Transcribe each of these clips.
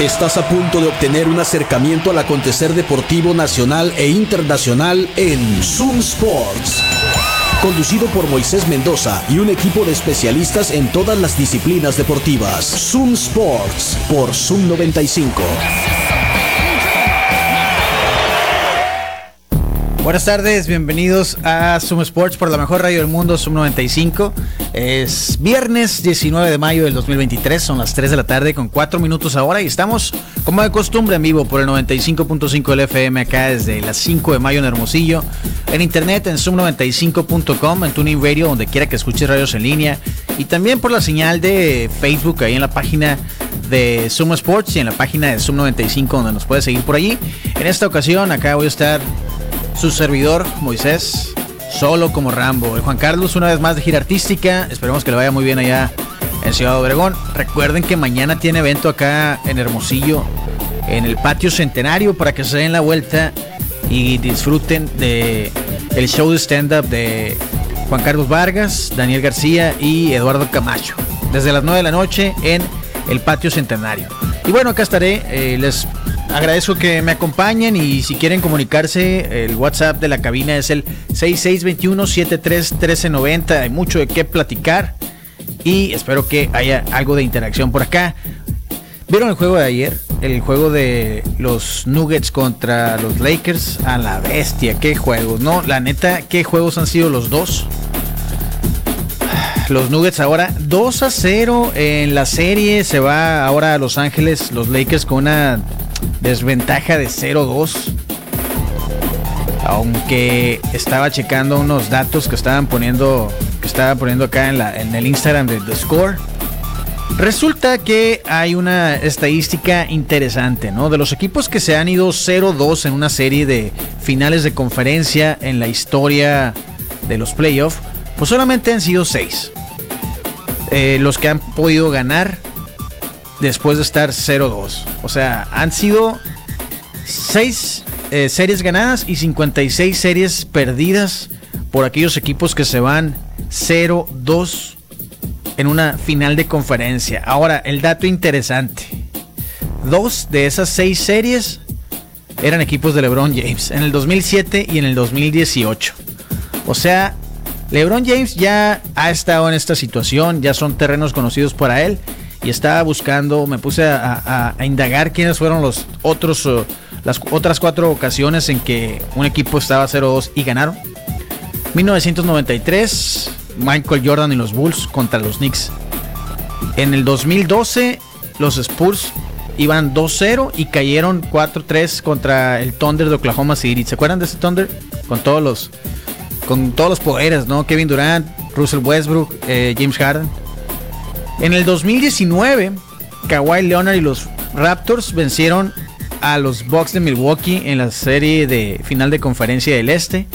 Estás a punto de obtener un acercamiento al acontecer deportivo nacional e internacional en Zoom Sports. Conducido por Moisés Mendoza y un equipo de especialistas en todas las disciplinas deportivas. Zoom Sports por Zoom 95. Buenas tardes, bienvenidos a Zoom Sports por la mejor radio del mundo, Zoom 95. Es viernes 19 de mayo del 2023, son las 3 de la tarde con 4 minutos ahora y estamos como de costumbre en vivo por el 95.5 del FM acá desde las 5 de mayo en Hermosillo, en internet en zoom95.com, en Tuning Radio, donde quiera que escuches radios en línea y también por la señal de Facebook ahí en la página de Zoom Sports y en la página de Zoom 95 donde nos puedes seguir por allí. En esta ocasión acá voy a estar su servidor, Moisés, solo como Rambo. El Juan Carlos, una vez más de gira artística. Esperemos que le vaya muy bien allá en Ciudad Obregón. Recuerden que mañana tiene evento acá en Hermosillo, en el patio centenario, para que se den la vuelta y disfruten de el show de stand-up de Juan Carlos Vargas, Daniel García y Eduardo Camacho. Desde las 9 de la noche en el patio centenario. Y bueno, acá estaré. Eh, les agradezco que me acompañen y si quieren comunicarse, el WhatsApp de la cabina es el 6621-731390. Hay mucho de qué platicar y espero que haya algo de interacción por acá. ¿Vieron el juego de ayer? El juego de los Nuggets contra los Lakers. A la bestia, qué juegos, ¿no? La neta, qué juegos han sido los dos. Los Nuggets ahora 2 a 0 en la serie. Se va ahora a Los Ángeles, los Lakers con una desventaja de 0-2. Aunque estaba checando unos datos que estaban poniendo, que estaba poniendo acá en, la, en el Instagram de The Score. Resulta que hay una estadística interesante, ¿no? De los equipos que se han ido 0-2 en una serie de finales de conferencia en la historia de los playoffs, pues solamente han sido 6. Eh, los que han podido ganar después de estar 0-2. O sea, han sido 6 eh, series ganadas y 56 series perdidas por aquellos equipos que se van 0-2 en una final de conferencia. Ahora, el dato interesante. Dos de esas seis series eran equipos de LeBron James en el 2007 y en el 2018. O sea, LeBron James ya ha estado en esta situación, ya son terrenos conocidos para él y estaba buscando, me puse a, indagar quiénes fueron los otros, uh, las otras cuatro ocasiones en que un equipo estaba 0-2 y ganaron. 1993, Michael Jordan y los Bulls contra los Knicks. En el 2012, los Spurs iban 2-0 y cayeron 4-3 contra el Thunder de Oklahoma City. ¿Se acuerdan de ese Thunder? Con todos los, con todos los poderes, ¿no? Kevin Durant, Russell Westbrook, eh, James Harden. En el 2019, Kawhi Leonard y los Raptors vencieron a los Bucks de Milwaukee en la serie de final de conferencia del Este.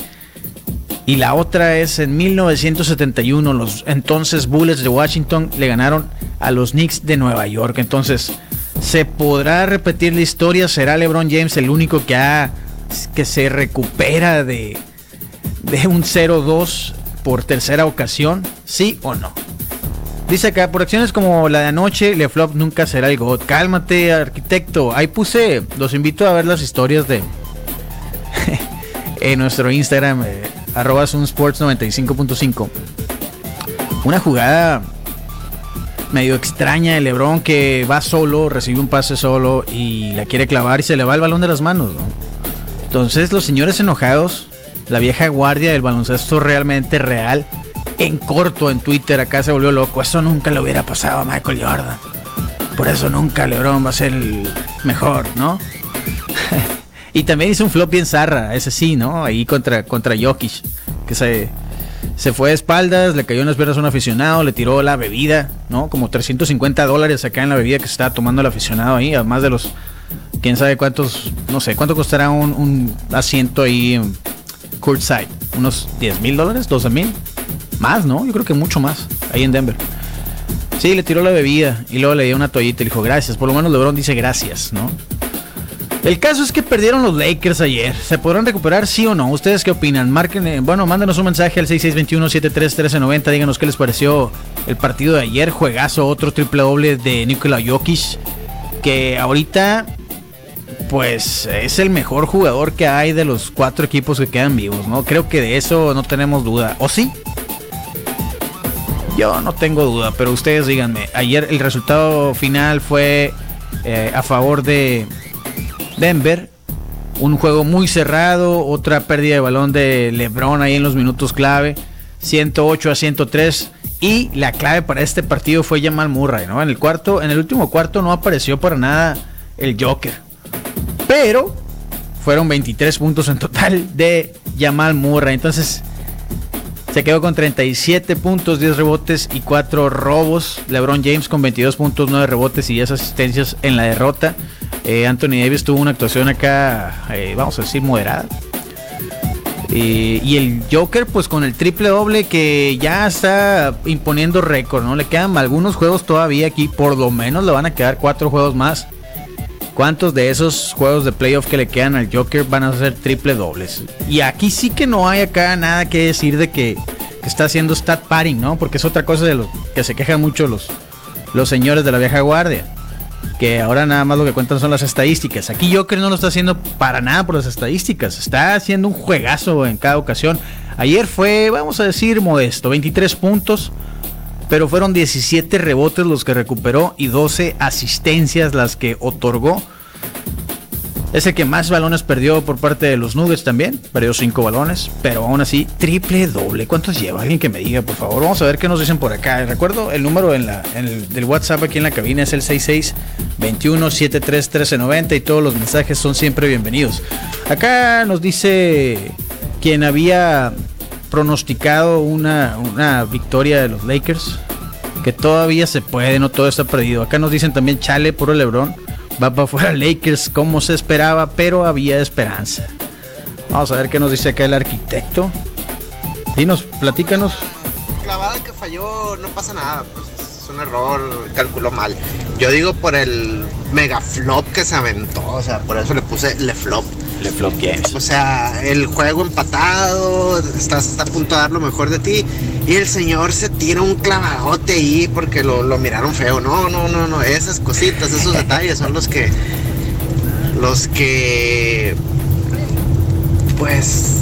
Y la otra es en 1971, los entonces Bullets de Washington le ganaron a los Knicks de Nueva York. Entonces, ¿se podrá repetir la historia? ¿Será LeBron James el único que, ha, que se recupera de, de un 0-2 por tercera ocasión? ¿Sí o no? Dice acá, por acciones como la de anoche, LeFlop nunca será el God. Cálmate, arquitecto. Ahí puse, los invito a ver las historias de en nuestro Instagram, eh, arroba sunsports95.5. Una jugada medio extraña de Lebron que va solo, recibe un pase solo y la quiere clavar y se le va el balón de las manos. Entonces los señores enojados, la vieja guardia del baloncesto realmente real, en corto en Twitter acá se volvió loco. Eso nunca le hubiera pasado a Michael Jordan. Por eso nunca LeBron va a ser el mejor, ¿no? y también hizo un flop bien zarra, ese sí, ¿no? Ahí contra, contra Jokic, que se, se fue de espaldas, le cayó en las piernas a un aficionado, le tiró la bebida, ¿no? Como 350 dólares acá en la bebida que se estaba tomando el aficionado ahí, además de los, quién sabe cuántos, no sé, cuánto costará un, asiento ahí courtside, unos 10 mil dólares, 12 mil. Más, ¿no? Yo creo que mucho más. Ahí en Denver. Sí, le tiró la bebida y luego le dio una toallita y le dijo gracias. Por lo menos LeBron dice gracias, ¿no? El caso es que perdieron los Lakers ayer. ¿Se podrán recuperar, sí o no? ¿Ustedes qué opinan? Marquen, eh, bueno, mándenos un mensaje al 6621-731390. Díganos qué les pareció el partido de ayer. Juegazo, otro triple doble de Nikola Jokic. Que ahorita, pues, es el mejor jugador que hay de los cuatro equipos que quedan vivos, ¿no? Creo que de eso no tenemos duda. ¿O sí? Yo no tengo duda, pero ustedes díganme. Ayer el resultado final fue eh, a favor de Denver. Un juego muy cerrado, otra pérdida de balón de LeBron ahí en los minutos clave, 108 a 103. Y la clave para este partido fue Jamal Murray, ¿no? En el cuarto, en el último cuarto no apareció para nada el Joker. Pero fueron 23 puntos en total de Jamal Murray. Entonces, se quedó con 37 puntos, 10 rebotes y 4 robos. LeBron James con 22 puntos, 9 rebotes y 10 asistencias en la derrota. Eh, Anthony Davis tuvo una actuación acá, eh, vamos a decir, moderada. y el Joker, pues con el triple doble que ya está imponiendo récord, ¿no? Le quedan algunos juegos todavía aquí, por lo menos le van a quedar cuatro juegos más. ¿Cuántos de esos juegos de playoff que le quedan al Joker van a ser triple dobles? Y aquí sí que no hay acá nada que decir de que, está haciendo stat padding, ¿no? Porque es otra cosa de lo que se quejan mucho los, los señores de la vieja guardia que ahora nada más lo que cuentan son las estadísticas. Aquí Joker no lo está haciendo para nada por las estadísticas, está haciendo un juegazo en cada ocasión. Ayer fue, vamos a decir, modesto, 23 puntos, pero fueron 17 rebotes los que recuperó y 12 asistencias las que otorgó. Es el que más balones perdió por parte de los Nuggets también. Perdió 5 balones, pero aún así, triple doble. ¿Cuántos lleva? Alguien que me diga, por favor. Vamos a ver qué nos dicen por acá. Recuerdo el número en el, del WhatsApp aquí en la cabina es el 6621731390 y todos los mensajes son siempre bienvenidos. Acá nos dice quien había pronosticado una, una victoria de los Lakers. Que todavía se puede, no todo está perdido. Acá nos dicen también Chale, puro Lebron va para afuera Lakers como se esperaba, pero había esperanza. Vamos a ver qué nos dice acá el arquitecto. Dinos, platícanos. Clavada que falló, no pasa nada, pues es un error, calculó mal. Yo digo por el mega flop que se aventó, o sea, por eso le puse le flop. O sea, el juego empatado, estás a punto de dar lo mejor de ti y el señor se tira un clavadote ahí porque lo, lo miraron feo. No, no, no, no, esas cositas, esos detalles son los que los que pues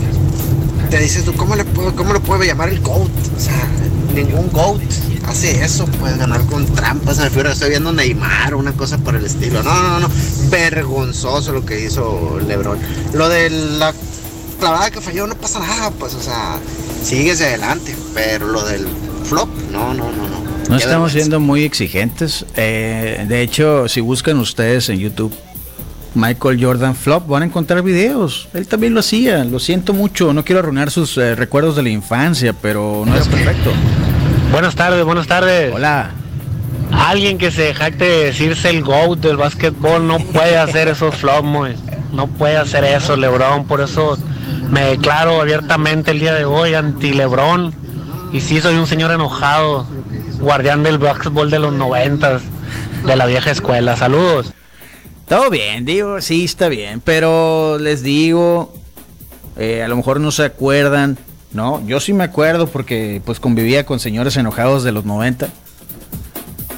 te dices tú cómo le puedo, cómo lo puede llamar el GOAT, o sea, ningún GOAT hace eso, puede ganar con trampas. Me refiero, estoy viendo Neymar, una cosa por el estilo. No, no, no, vergonzoso lo que hizo Lebron. Lo de la clavada que falló no pasa nada, pues, o sea, sigues adelante. Pero lo del flop, no, no, no, no. No estamos siendo muy exigentes. Eh, de hecho, si buscan ustedes en YouTube Michael Jordan Flop, van a encontrar videos. Él también lo hacía. Lo siento mucho. No quiero arruinar sus eh, recuerdos de la infancia, pero no era perfecto. Buenas tardes, buenas tardes. Hola. Alguien que se jacte de decirse el GOAT del básquetbol no puede hacer esos flops, No puede hacer eso, Lebron. Por eso me declaro abiertamente el día de hoy anti Lebron. Y sí soy un señor enojado, guardián del básquetbol de los noventas, de la vieja escuela. Saludos. Todo bien, digo, sí, está bien. Pero les digo, eh, a lo mejor no se acuerdan no, yo sí me acuerdo porque pues convivía con señores enojados de los 90.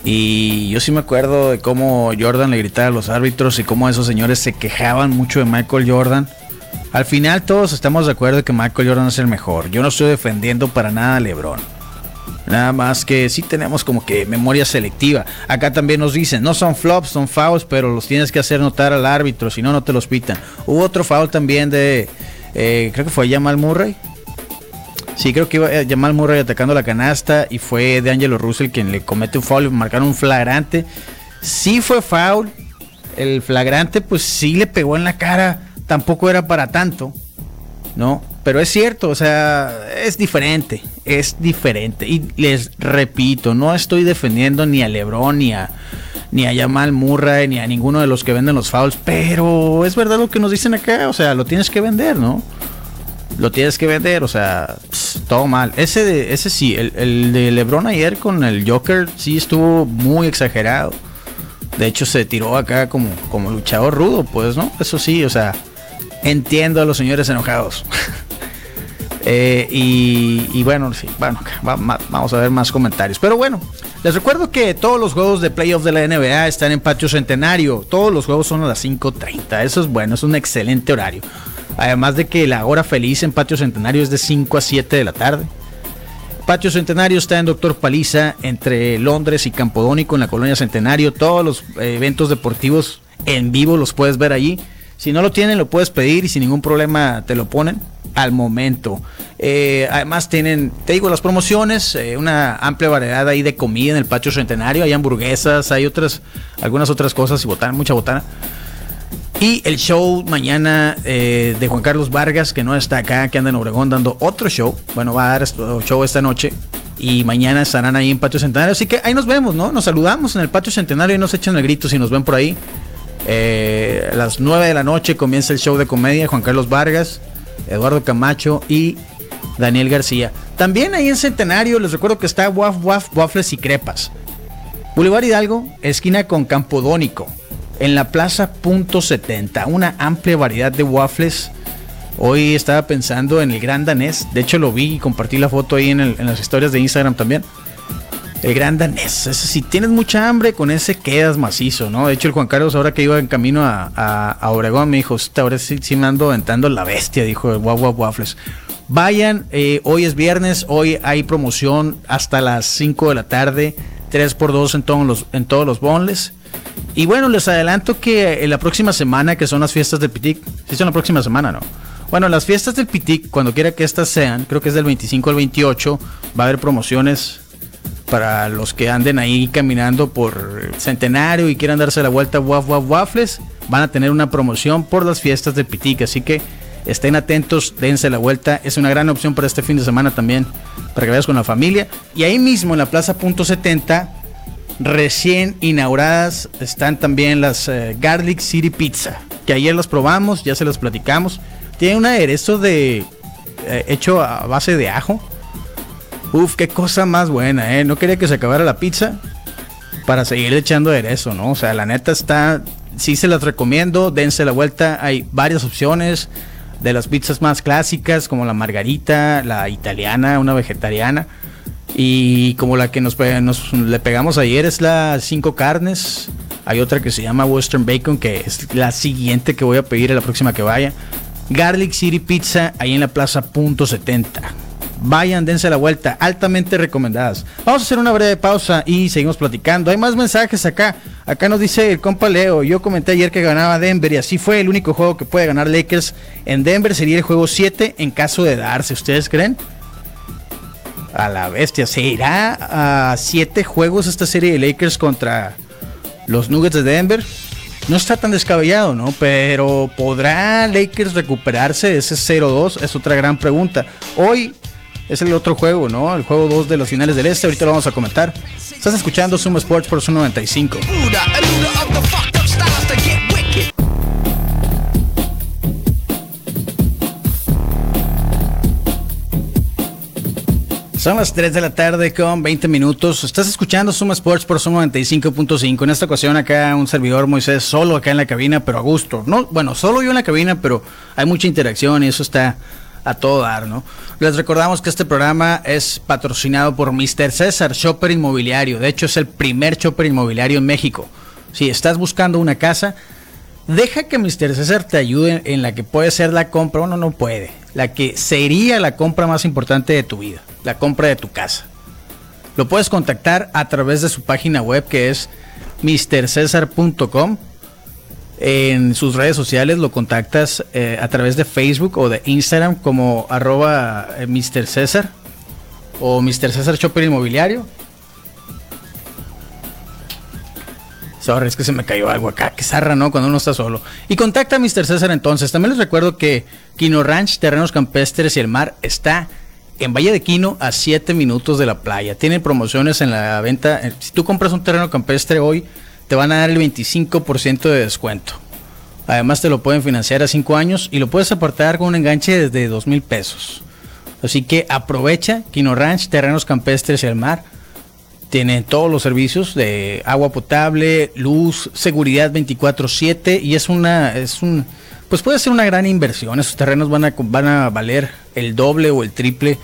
Y yo sí me acuerdo de cómo Jordan le gritaba a los árbitros y cómo esos señores se quejaban mucho de Michael Jordan. Al final todos estamos de acuerdo que Michael Jordan es el mejor. Yo no estoy defendiendo para nada a LeBron. Nada más que sí tenemos como que memoria selectiva. Acá también nos dicen, no son flops, son fouls, pero los tienes que hacer notar al árbitro, si no, no te los pitan. Hubo otro foul también de, eh, creo que fue Jamal Murray, Sí, creo que iba a Jamal Murray atacando la canasta y fue de Angelo Russell quien le comete un foul marcaron un flagrante. Sí fue foul. El flagrante pues sí le pegó en la cara. Tampoco era para tanto. ¿No? Pero es cierto, o sea, es diferente. Es diferente. Y les repito, no estoy defendiendo ni a Lebron ni a ni a Jamal Murray, ni a ninguno de los que venden los fouls, pero es verdad lo que nos dicen acá, o sea, lo tienes que vender, ¿no? lo tienes que vender, o sea, todo mal. Ese ese sí, el, de LeBron ayer con el Joker sí estuvo muy exagerado. De hecho, se tiró acá como, como luchador rudo, pues, ¿no? Eso sí, o sea, entiendo a los señores enojados. Eh, y, bueno, sí, bueno, vamos a ver más comentarios. Pero bueno, les recuerdo que todos los juegos de playoff de la NBA están en Patio Centenario. Todos los juegos son a las 5.30. Eso es bueno, es un excelente horario. Además de que la hora feliz en Patio Centenario es de 5 a 7 de la tarde. Patio Centenario está en Doctor Paliza, entre Londres y Campodónico, en la colonia Centenario. Todos los eh, eventos deportivos en vivo los puedes ver allí. Si no lo tienen, lo puedes pedir y sin ningún problema te lo ponen al momento. Eh, además tienen, te digo, las promociones, eh, una amplia variedad ahí de comida en el patio centenario, hay hamburguesas, hay otras, algunas otras cosas y botana, mucha botana. Y el show mañana eh, de Juan Carlos Vargas, que no está acá, que anda en Obregón dando otro show. Bueno, va a dar show esta noche. Y mañana estarán ahí en Patio Centenario. Así que ahí nos vemos, ¿no? Nos saludamos en el Patio Centenario y nos echan el grito si nos ven por ahí. a las 9 de la noche comienza el show de comedia Juan Carlos Vargas. Eduardo Camacho y Daniel García. También ahí en Centenario les recuerdo que está Waf Waf Waffles y Crepas. Boulevard Hidalgo, esquina con Campodónico, en la Plaza Punto 70, una amplia variedad de waffles. Hoy estaba pensando en el Gran Danés, de hecho lo vi y compartí la foto ahí en, las historias de Instagram también. El gran danés. si tienes mucha hambre, con ese quedas macizo, ¿no? De hecho, el Juan Carlos, ahora que iba en camino a, a, Obregón, me dijo: Ahora sí, me ando aventando la bestia, dijo el Guau Waffles. Vayan, eh, hoy es viernes, hoy hay promoción hasta las 5 de la tarde, 3x2 en todos los, en todos los bonles. Y bueno, les adelanto que en la próxima semana, que son las fiestas del Pitic, sí son la próxima semana, ¿no? Bueno, las fiestas del Pitic, cuando quiera que estas sean, creo que es del 25 al 28, va a haber promociones para los que anden ahí caminando por Centenario y quieran darse la vuelta Waf Waf Waffles, van a tener una promoción por las fiestas de Pitic, así que estén atentos, dense la vuelta, es una gran opción para este fin de semana también, para que vayas con la familia. Y ahí mismo en la Plaza Punto 70, recién inauguradas, están también las eh, Garlic City Pizza, que ayer las probamos, ya se las platicamos. Tiene un aderezo de eh, hecho a base de ajo Uf, qué cosa más buena, ¿eh? No quería que se acabara la pizza para seguir echando aderezo, ¿no? O sea, la neta está, sí se las recomiendo, dense la vuelta, hay varias opciones de las pizzas más clásicas, como la margarita, la italiana, una vegetariana, y como la que nos, le pegamos ayer es la cinco carnes, hay otra que se llama Western Bacon, que es la siguiente que voy a pedir a la próxima que vaya. Garlic City Pizza, ahí en la plaza punto 70. Vayan, dense la vuelta, altamente recomendadas. Vamos a hacer una breve pausa y seguimos platicando. Hay más mensajes acá. Acá nos dice el compa Leo, yo comenté ayer que ganaba Denver y así fue el único juego que puede ganar Lakers en Denver sería el juego 7 en caso de darse. ¿Ustedes creen? A la bestia, se irá a 7 juegos esta serie de Lakers contra los Nuggets de Denver. No está tan descabellado, ¿no? Pero ¿podrá Lakers recuperarse de ese 0-2? Es otra gran pregunta. Hoy es el otro juego, ¿no? El juego 2 de los finales del este. Ahorita lo vamos a comentar. Estás escuchando Sumo Sports por su 95. Son las 3 de la tarde con 20 minutos. Estás escuchando Suma Sports por Suma 95.5. En esta ocasión acá un servidor Moisés solo acá en la cabina, pero a gusto. No, bueno, solo yo en la cabina, pero hay mucha interacción y eso está a todo dar, ¿no? Les recordamos que este programa es patrocinado por Mr. César Shopper Inmobiliario. De hecho, es el primer shopper inmobiliario en México. Si estás buscando una casa, deja que Mr. César te ayude en la que puede ser la compra, o no puede, la que sería la compra más importante de tu vida, la compra de tu casa. Lo puedes contactar a través de su página web que es mrcesar.com en sus redes sociales lo contactas eh, a través de Facebook o de Instagram como arroba eh, o Mr. César Inmobiliario. Sorry, es que se me cayó algo acá, que zarra, ¿no? Cuando uno está solo. Y contacta a Mr. César entonces. También les recuerdo que Quino Ranch, Terrenos Campestres y el Mar está en Valle de Quino a 7 minutos de la playa. Tienen promociones en la venta. Eh, si tú compras un terreno campestre hoy, te van a dar el 25% de descuento. Además te lo pueden financiar a 5 años y lo puedes aportar con un enganche desde 2 mil pesos. Así que aprovecha Quino Ranch, terrenos campestres y el mar. Tienen todos los servicios de agua potable, luz, seguridad 24/7 y es una es un pues puede ser una gran inversión. Esos terrenos van a van a valer el doble o el triple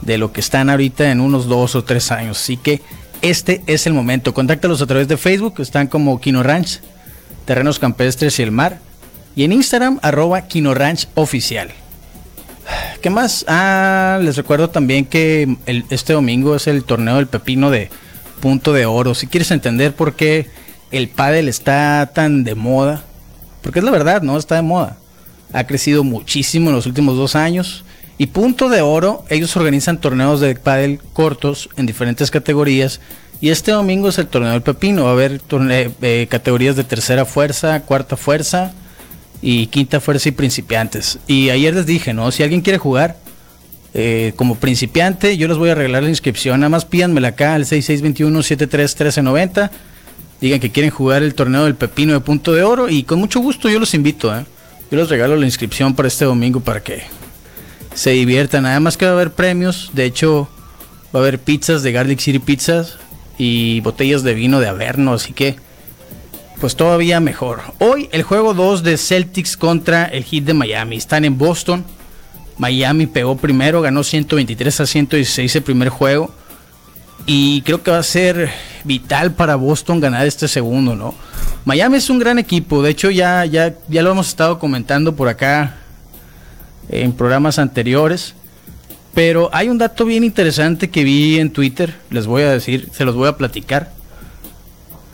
de lo que están ahorita en unos dos o tres años. Así que este es el momento. Contáctalos a través de Facebook, están como Kino Ranch, Terrenos Campestres y el Mar. Y en Instagram, arroba Kino Ranch Oficial. ¿Qué más? Ah, les recuerdo también que este domingo es el torneo del pepino de punto de oro. Si quieres entender por qué el pádel está tan de moda, porque es la verdad, ¿no? Está de moda. Ha crecido muchísimo en los últimos dos años. Y punto de oro, ellos organizan torneos de pádel cortos en diferentes categorías. Y este domingo es el torneo del pepino. Va a haber eh, categorías de tercera fuerza, cuarta fuerza y quinta fuerza y principiantes. Y ayer les dije, ¿no? Si alguien quiere jugar eh, como principiante, yo les voy a arreglar la inscripción. Nada más pídanmela acá al 6621-731390. Digan que quieren jugar el torneo del pepino de punto de oro. Y con mucho gusto yo los invito, ¿eh? Yo les regalo la inscripción para este domingo para que se diviertan. Además que va a haber premios. De hecho, va a haber pizzas de Garlic City Pizzas y botellas de vino de Averno. Así que pues todavía mejor. Hoy el juego 2 de Celtics contra el Heat de Miami. Están en Boston. Miami pegó primero, ganó 123 a 116 el primer juego. Y creo que va a ser vital para Boston ganar este segundo, ¿no? Miami es un gran equipo. De hecho, ya, ya, ya lo hemos estado comentando por acá en programas anteriores. Pero hay un dato bien interesante que vi en Twitter. Les voy a decir, se los voy a platicar.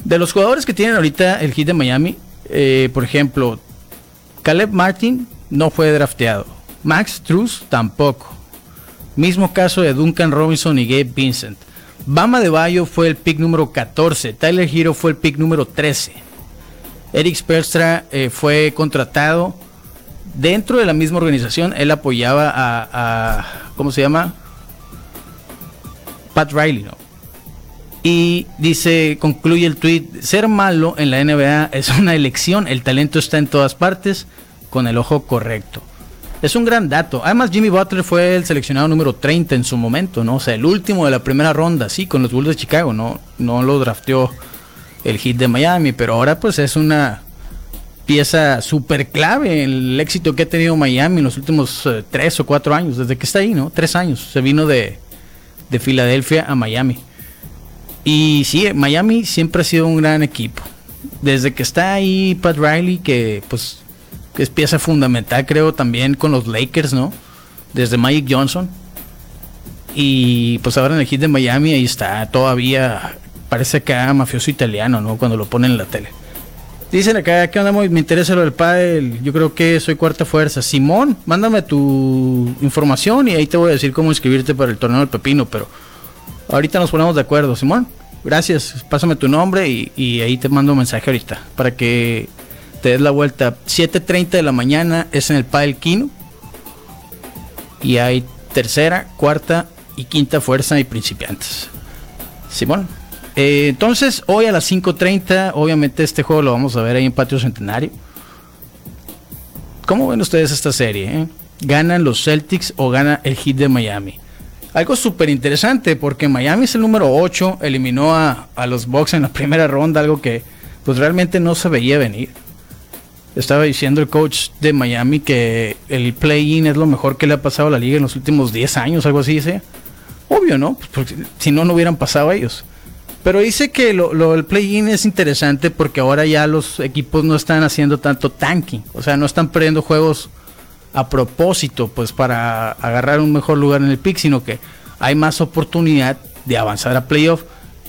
De los jugadores que tienen ahorita el hit de Miami, eh, por ejemplo, Caleb Martin no fue drafteado. Max Truss tampoco. Mismo caso de Duncan Robinson y Gabe Vincent. Bama de Bayo fue el pick número 14. Tyler Hero fue el pick número 13. Eric Sperstra eh, fue contratado dentro de la misma organización. Él apoyaba a, a ¿cómo se llama? Pat Riley, ¿no? Y dice, concluye el tweet, ser malo en la NBA es una elección, el talento está en todas partes con el ojo correcto. Es un gran dato. Además, Jimmy Butler fue el seleccionado número 30 en su momento, ¿no? O sea, el último de la primera ronda, sí, con los Bulls de Chicago, ¿no? No lo drafteó el hit de Miami, pero ahora pues es una pieza súper clave en el éxito que ha tenido Miami en los últimos eh, tres o cuatro años, desde que está ahí, ¿no? Tres años. Se vino de, de Filadelfia a Miami. Y sí, Miami siempre ha sido un gran equipo. Desde que está ahí Pat Riley, que pues es pieza fundamental, creo, también con los Lakers, ¿no? Desde Magic Johnson. Y pues ahora en el hit de Miami, ahí está, todavía parece era mafioso italiano, ¿no? Cuando lo ponen en la tele. Dicen acá, ¿qué onda? Me interesa lo del pádel. Yo creo que soy cuarta fuerza. Simón, mándame tu información y ahí te voy a decir cómo inscribirte para el torneo del pepino, pero ahorita nos ponemos de acuerdo, Simón gracias, pásame tu nombre y, ahí te mando un mensaje ahorita para que te des la vuelta. 7.30 de la mañana es en el Padel Kino. Y hay tercera, cuarta y quinta fuerza y principiantes. Simón. Eh, entonces, hoy a las 5.30, obviamente este juego lo vamos a ver ahí en Patio Centenario. ¿Cómo ven ustedes esta serie? Eh? ¿Ganan los Celtics o gana el Heat de Miami? Algo súper interesante porque Miami es el número 8, eliminó a, los Bucks en la primera ronda, algo que pues realmente no se veía venir. Estaba diciendo el coach de Miami que el play-in es lo mejor que le ha pasado a la liga en los últimos 10 años, algo así dice. Obvio, ¿no? Pues si no, no hubieran pasado a ellos. Pero dice que lo, lo el play-in es interesante porque ahora ya los equipos no están haciendo tanto tanking. O sea, no están perdiendo juegos a propósito, pues para agarrar un mejor lugar en el pick, sino que hay más oportunidad de avanzar a playoff.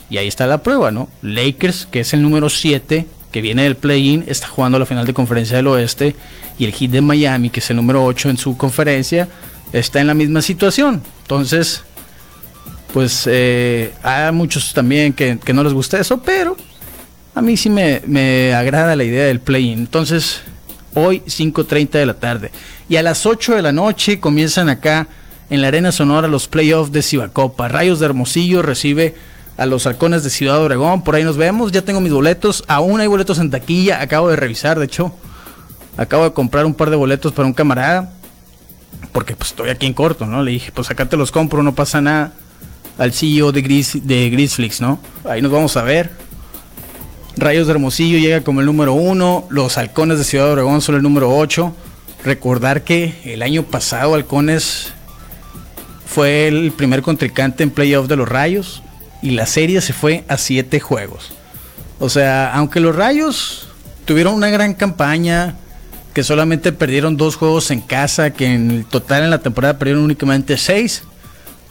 Y ahí está la prueba, ¿no? Lakers, que es el número 7, que viene del play-in, está jugando la final de conferencia del oeste. Y el Heat de Miami, que es el número 8 en su conferencia, está en la misma situación. Entonces, pues eh, hay muchos también que, no les gusta eso, pero a mí sí me, me agrada la idea del play-in. Entonces, hoy 5.30 de la tarde. Y a las 8 de la noche comienzan acá en la Arena Sonora los playoffs de Cibacopa. Rayos de Hermosillo recibe a los halcones de Ciudad Obregón. Por ahí nos vemos. Ya tengo mis boletos. Aún hay boletos en taquilla. Acabo de revisar, de hecho. Acabo de comprar un par de boletos para un camarada. Porque pues estoy aquí en corto, ¿no? Le dije, pues acá te los compro, no pasa nada. al CEO de, Gris, de Grisflix, ¿no? Ahí nos vamos a ver. Rayos de Hermosillo llega como el número uno. Los Halcones de Ciudad Obregón son el número 8. Recordar que el año pasado Halcones fue el primer contrincante en playoff de los Rayos y la serie se fue a 7 juegos. O sea, aunque los Rayos tuvieron una gran campaña, que solamente perdieron dos juegos en casa, que en total en la temporada perdieron únicamente 6.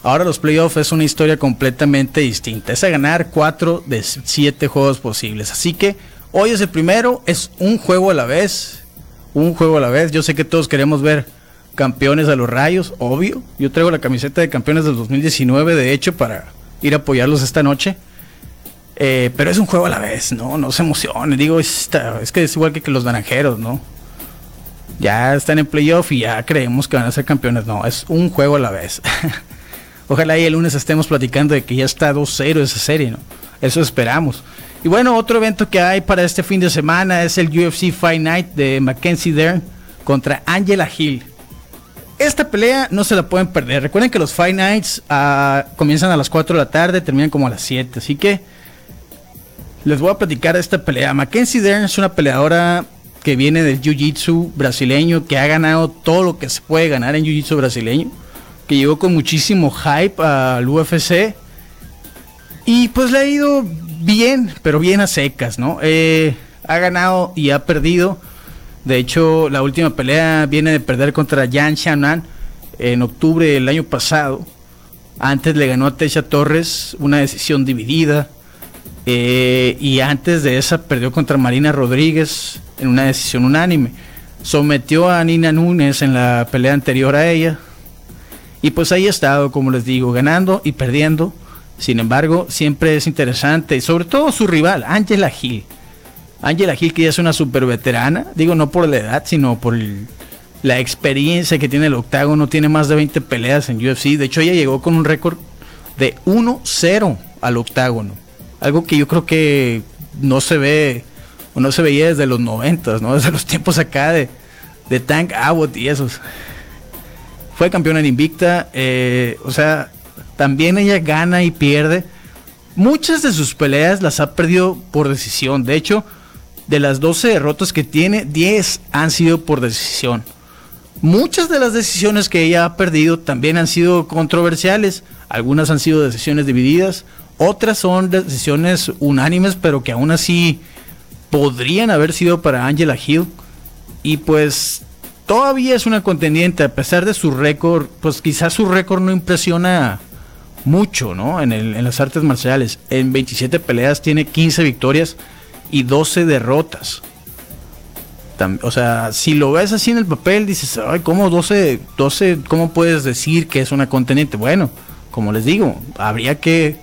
Ahora los playoffs es una historia completamente distinta. Es a ganar 4 de 7 juegos posibles. Así que hoy es el primero, es un juego a la vez. Un juego a la vez. Yo sé que todos queremos ver campeones a los rayos, obvio. Yo traigo la camiseta de campeones del 2019, de hecho, para ir a apoyarlos esta noche. Eh, pero es un juego a la vez, ¿no? No se emocionen. Digo, es, que es igual que, que los naranjeros, ¿no? Ya están en playoff y ya creemos que van a ser campeones. No, es un juego a la vez. Ojalá y el lunes estemos platicando de que ya está 2-0 esa serie, ¿no? Eso esperamos. Y bueno, otro evento que hay para este fin de semana es el UFC Fight Night de Mackenzie Dern contra Angela Hill. Esta pelea no se la pueden perder. Recuerden que los Fight Nights uh, comienzan a las 4 de la tarde, terminan como a las 7. Así que les voy a platicar esta pelea. Mackenzie Dern es una peleadora que viene del Jiu-Jitsu brasileño, que ha ganado todo lo que se puede ganar en Jiu-Jitsu brasileño que llegó con muchísimo hype al UFC. Y pues le ha ido bien, pero bien a secas, ¿no? Eh, ha ganado y ha perdido. De hecho, la última pelea viene de perder contra Jan Shannon en octubre del año pasado. Antes le ganó a Tesha Torres una decisión dividida. Eh, y antes de esa perdió contra Marina Rodríguez en una decisión unánime. Sometió a Nina Núñez en la pelea anterior a ella, y pues ahí ha estado, como les digo, ganando y perdiendo. Sin embargo, siempre es interesante, sobre todo su rival, Angela Hill. Angela Hill, que ya es una super veterana, digo no por la edad, sino por la experiencia que tiene el octágono, tiene más de 20 peleas en UFC. De hecho, ella llegó con un récord de 1-0 al octágono. Algo que yo creo que no se ve, o no se veía desde los 90, ¿no? Desde los tiempos acá de, de Tank Abbott y esos fue campeona en Invicta, eh, o sea, también ella gana y pierde. Muchas de sus peleas las ha perdido por decisión. De hecho, de las 12 derrotas que tiene, 10 han sido por decisión. Muchas de las decisiones que ella ha perdido también han sido controversiales. Algunas han sido decisiones divididas, otras son decisiones unánimes, pero que aún así podrían haber sido para Angela Hill. Y pues todavía es una contendiente, a pesar de su récord, pues quizás su récord no impresiona mucho, ¿no? En, el, en las artes marciales. En 27 peleas tiene 15 victorias y 12 derrotas. o sea, si lo ves así en el papel, dices, ay, ¿cómo 12, 12, cómo puedes decir que es una contendiente? Bueno, como les digo, habría que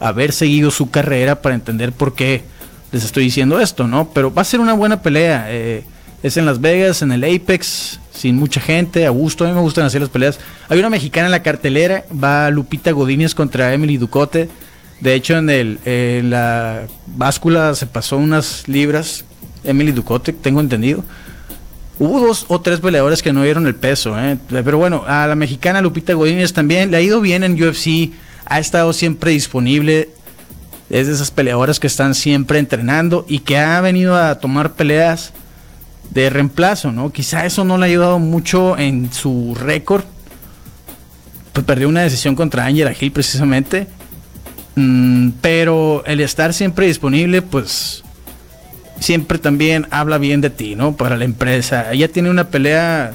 haber seguido su carrera para entender por qué les estoy diciendo esto, ¿no? Pero va a ser una buena pelea. Eh, es en Las Vegas, en el Apex, sin mucha gente, a gusto. A mí me gustan hacer las peleas. Hay una mexicana en la cartelera, va Lupita Godínez contra Emily Ducote. De hecho, en, el, en la báscula se pasó unas libras. Emily Ducote, tengo entendido. Hubo dos o tres peleadores que no dieron el peso, ¿eh? pero bueno, a la mexicana Lupita Godínez también le ha ido bien en UFC, ha estado siempre disponible, es de esas peleadoras que están siempre entrenando y que ha venido a tomar peleas de reemplazo, ¿no? Quizá eso no le ha ayudado mucho en su récord. Pues perdió una decisión contra Angela Hill precisamente. Mm, pero el estar siempre disponible, pues siempre también habla bien de ti, ¿no? Para la empresa. Ella tiene una pelea,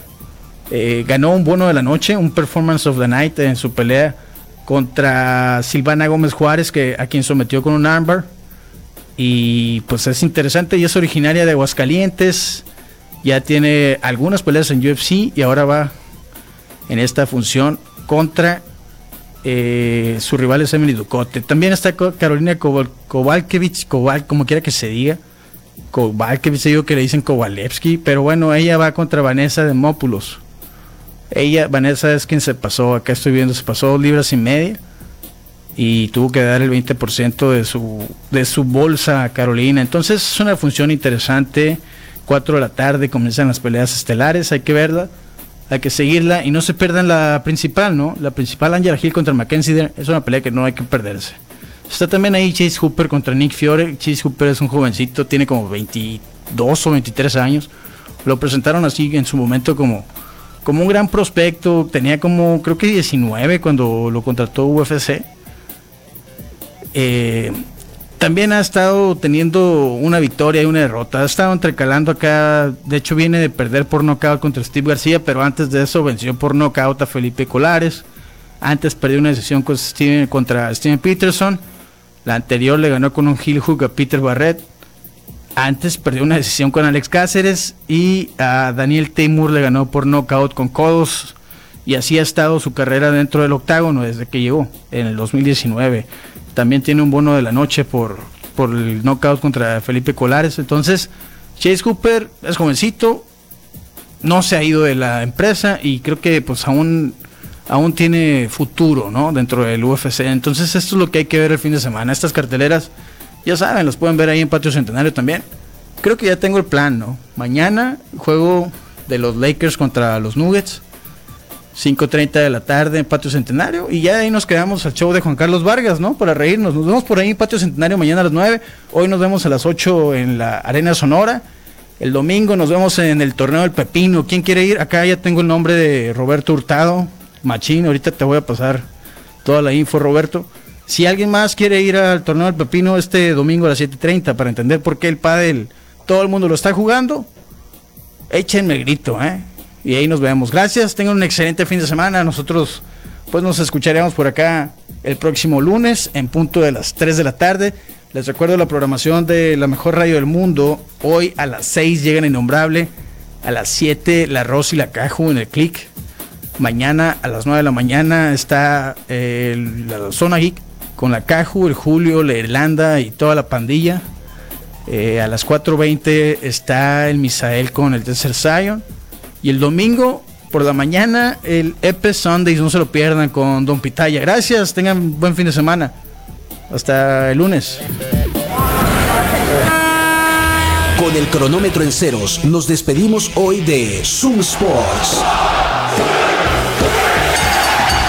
eh, ganó un bono de la noche, un performance of the night en su pelea contra Silvana Gómez Juárez, que a quien sometió con un armbar. Y pues es interesante, y es originaria de Aguascalientes ya tiene algunas peleas en UFC y ahora va en esta función contra eh, su rival es Emily Ducote. También está Carolina Kovalkevich, como quiera que se diga. Kovalkevich, digo que le dicen Kovalevsky, pero bueno, ella va contra Vanessa de Mópulos. Ella, Vanessa es quien se pasó, acá estoy viendo, se pasó dos libras y media y tuvo que dar el 20% de su, de su bolsa a Carolina. Entonces es una función interesante. 4 de la tarde comienzan las peleas estelares, hay que verla. hay que seguirla y no se pierdan la principal, ¿no? La principal Angela Hill contra Mackenzie es una pelea que no hay que perderse. Está también ahí Chase Hooper contra Nick Fiore. Chase Hooper es un jovencito, tiene como 22 o 23 años. Lo presentaron así en su momento como, como un gran prospecto. Tenía como, creo que 19 cuando lo contrató UFC. Eh, también ha estado teniendo una victoria y una derrota. Ha estado entrecalando acá. De hecho, viene de perder por nocaut contra Steve García, pero antes de eso venció por nocaut a Felipe Colares. Antes perdió una decisión contra Steven Peterson. La anterior le ganó con un heel hook a Peter Barrett. Antes perdió una decisión con Alex Cáceres. Y a Daniel Taymor le ganó por nocaut con codos. Y así ha estado su carrera dentro del octágono desde que llegó en el 2019 también tiene un bono de la noche por, por el knockout contra Felipe Colares. Entonces, Chase Cooper es jovencito, no se ha ido de la empresa y creo que pues aún, aún tiene futuro ¿no? dentro del UFC. Entonces esto es lo que hay que ver el fin de semana. Estas carteleras, ya saben, los pueden ver ahí en Patio Centenario también. Creo que ya tengo el plan, ¿no? Mañana juego de los Lakers contra los Nuggets. 5.30 de la tarde en Patio Centenario. Y ya ahí nos quedamos al show de Juan Carlos Vargas, ¿no? Para reírnos. Nos vemos por ahí en Patio Centenario mañana a las 9. Hoy nos vemos a las 8 en la Arena Sonora. El domingo nos vemos en el torneo del Pepino. ¿Quién quiere ir? Acá ya tengo el nombre de Roberto Hurtado, Machín. Ahorita te voy a pasar toda la info, Roberto. Si alguien más quiere ir al torneo del Pepino este domingo a las 7.30 para entender por qué el pádel todo el mundo lo está jugando, échenme grito, ¿eh? Y ahí nos vemos. Gracias, tengan un excelente fin de semana. Nosotros pues nos escucharemos por acá el próximo lunes en punto de las 3 de la tarde. Les recuerdo la programación de la mejor radio del mundo. Hoy a las 6 llegan Innombrable. A las 7 La Rosa y la Caju en el click. Mañana a las 9 de la mañana está la Zona Geek con la Caju, el Julio, la Irlanda y toda la pandilla. Eh, a las 4.20 está el Misael con el Desert Zion. Y el domingo por la mañana, el Epe Sundays, no se lo pierdan con Don Pitaya. Gracias, tengan buen fin de semana. Hasta el lunes. Con el cronómetro en ceros, nos despedimos hoy de Zoom Sports.